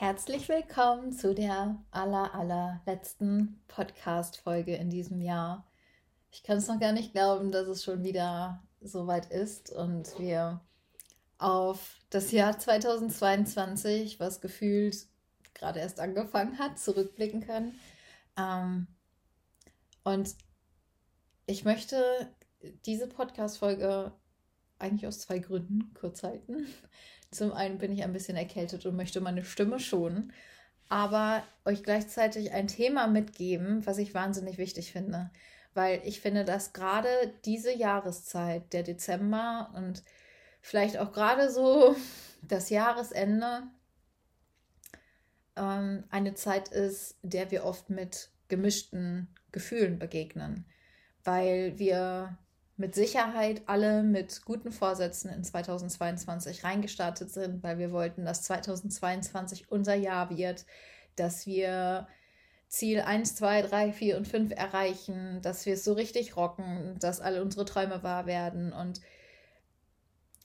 Herzlich willkommen zu der aller, allerletzten Podcast-Folge in diesem Jahr. Ich kann es noch gar nicht glauben, dass es schon wieder so weit ist und wir auf das Jahr 2022, was gefühlt gerade erst angefangen hat, zurückblicken können. Ähm, und ich möchte diese Podcast-Folge eigentlich aus zwei Gründen kurz halten. Zum einen bin ich ein bisschen erkältet und möchte meine Stimme schonen, aber euch gleichzeitig ein Thema mitgeben, was ich wahnsinnig wichtig finde. Weil ich finde, dass gerade diese Jahreszeit, der Dezember und vielleicht auch gerade so das Jahresende, ähm, eine Zeit ist, der wir oft mit gemischten Gefühlen begegnen. Weil wir mit Sicherheit alle mit guten Vorsätzen in 2022 reingestartet sind, weil wir wollten, dass 2022 unser Jahr wird, dass wir Ziel 1, 2, 3, 4 und 5 erreichen, dass wir es so richtig rocken, dass alle unsere Träume wahr werden. Und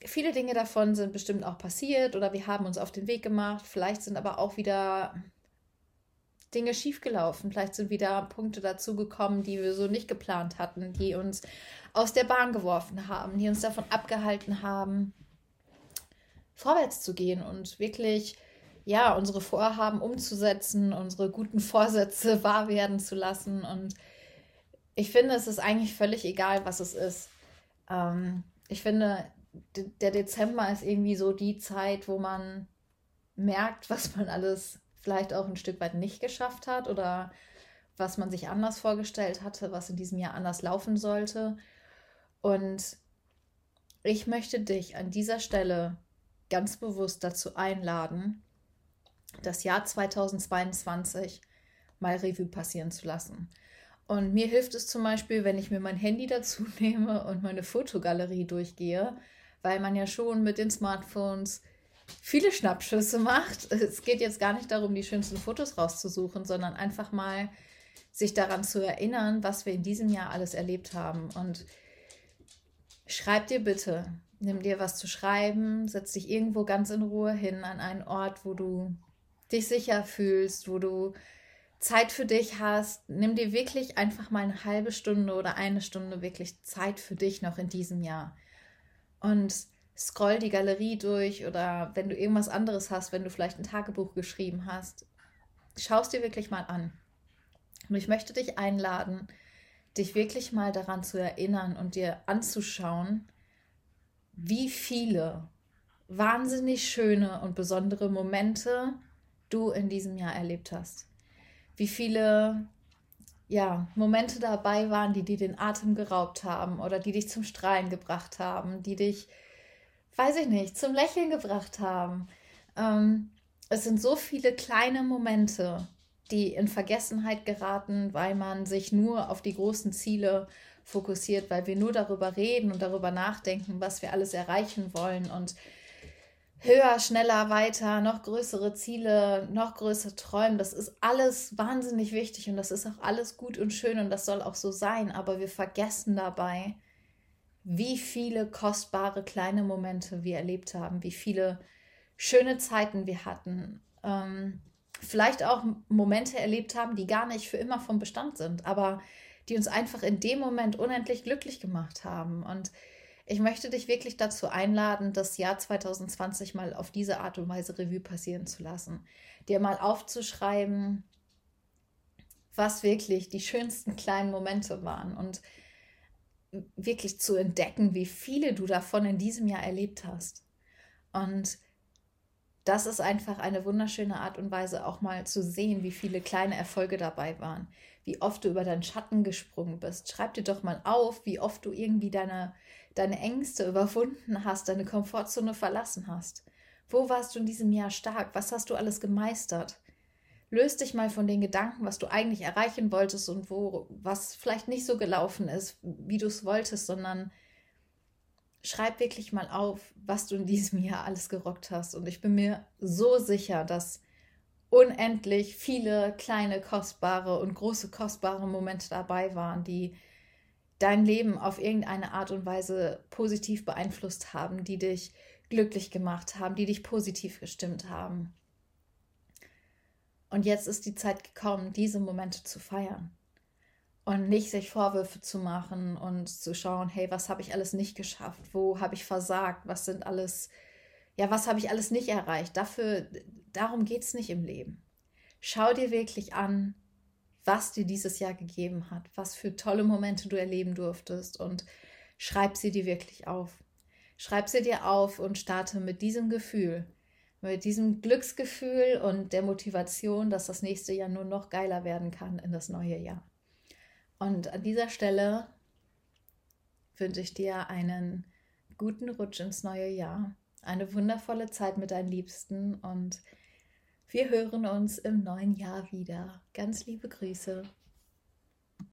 viele Dinge davon sind bestimmt auch passiert oder wir haben uns auf den Weg gemacht. Vielleicht sind aber auch wieder Dinge schiefgelaufen. Vielleicht sind wieder Punkte dazugekommen, die wir so nicht geplant hatten, die uns aus der Bahn geworfen haben, die uns davon abgehalten haben, vorwärts zu gehen und wirklich ja, unsere Vorhaben umzusetzen, unsere guten Vorsätze wahr werden zu lassen. Und ich finde, es ist eigentlich völlig egal, was es ist. Ähm, ich finde, der Dezember ist irgendwie so die Zeit, wo man merkt, was man alles vielleicht auch ein Stück weit nicht geschafft hat oder was man sich anders vorgestellt hatte, was in diesem Jahr anders laufen sollte. Und ich möchte dich an dieser Stelle ganz bewusst dazu einladen, das Jahr 2022 mal Revue passieren zu lassen. Und mir hilft es zum Beispiel, wenn ich mir mein Handy dazu nehme und meine Fotogalerie durchgehe, weil man ja schon mit den Smartphones viele Schnappschüsse macht. Es geht jetzt gar nicht darum, die schönsten Fotos rauszusuchen, sondern einfach mal sich daran zu erinnern, was wir in diesem Jahr alles erlebt haben. Und schreib dir bitte, nimm dir was zu schreiben, setz dich irgendwo ganz in Ruhe hin an einen Ort, wo du dich sicher fühlst, wo du Zeit für dich hast. Nimm dir wirklich einfach mal eine halbe Stunde oder eine Stunde wirklich Zeit für dich noch in diesem Jahr. Und scroll die Galerie durch oder wenn du irgendwas anderes hast, wenn du vielleicht ein Tagebuch geschrieben hast, schau es dir wirklich mal an. Und ich möchte dich einladen, dich wirklich mal daran zu erinnern und dir anzuschauen, wie viele wahnsinnig schöne und besondere Momente du in diesem Jahr erlebt hast. Wie viele ja, Momente dabei waren, die dir den Atem geraubt haben oder die dich zum Strahlen gebracht haben, die dich weiß ich nicht, zum Lächeln gebracht haben. Ähm, es sind so viele kleine Momente, die in Vergessenheit geraten, weil man sich nur auf die großen Ziele fokussiert, weil wir nur darüber reden und darüber nachdenken, was wir alles erreichen wollen und höher, schneller, weiter, noch größere Ziele, noch größere Träume. Das ist alles wahnsinnig wichtig und das ist auch alles gut und schön und das soll auch so sein, aber wir vergessen dabei, wie viele kostbare kleine Momente wir erlebt haben, wie viele schöne Zeiten wir hatten. Ähm, vielleicht auch Momente erlebt haben, die gar nicht für immer vom Bestand sind, aber die uns einfach in dem Moment unendlich glücklich gemacht haben. Und ich möchte dich wirklich dazu einladen, das Jahr 2020 mal auf diese Art und Weise Revue passieren zu lassen. Dir mal aufzuschreiben, was wirklich die schönsten kleinen Momente waren und wirklich zu entdecken, wie viele du davon in diesem Jahr erlebt hast. Und das ist einfach eine wunderschöne Art und Weise, auch mal zu sehen, wie viele kleine Erfolge dabei waren, wie oft du über deinen Schatten gesprungen bist. Schreib dir doch mal auf, wie oft du irgendwie deine, deine Ängste überwunden hast, deine Komfortzone verlassen hast. Wo warst du in diesem Jahr stark? Was hast du alles gemeistert? Löst dich mal von den Gedanken, was du eigentlich erreichen wolltest und wo was vielleicht nicht so gelaufen ist, wie du es wolltest, sondern schreib wirklich mal auf, was du in diesem Jahr alles gerockt hast. Und ich bin mir so sicher, dass unendlich viele kleine kostbare und große kostbare Momente dabei waren, die dein Leben auf irgendeine Art und Weise positiv beeinflusst haben, die dich glücklich gemacht haben, die dich positiv gestimmt haben. Und jetzt ist die Zeit gekommen, diese Momente zu feiern. Und nicht sich Vorwürfe zu machen und zu schauen, hey, was habe ich alles nicht geschafft? Wo habe ich versagt? Was sind alles, ja, was habe ich alles nicht erreicht? Dafür, darum geht es nicht im Leben. Schau dir wirklich an, was dir dieses Jahr gegeben hat, was für tolle Momente du erleben durftest und schreib sie dir wirklich auf. Schreib sie dir auf und starte mit diesem Gefühl, mit diesem Glücksgefühl und der Motivation, dass das nächste Jahr nur noch geiler werden kann in das neue Jahr. Und an dieser Stelle wünsche ich dir einen guten Rutsch ins neue Jahr, eine wundervolle Zeit mit deinen Liebsten und wir hören uns im neuen Jahr wieder. Ganz liebe Grüße.